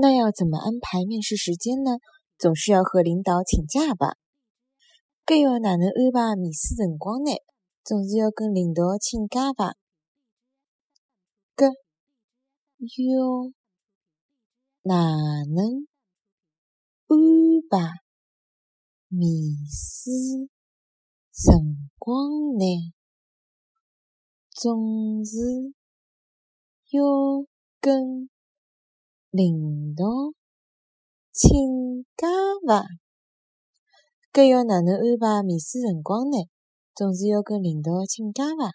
那要怎么安排面试时间呢？总是要和领导请假吧？搿要哪能安排面试辰光呢？总是要跟领导请假吧？搿要哪能安排面试辰光呢？总是要跟领导请假伐？搿要哪能安排面试辰光呢？总是要跟领导请假伐？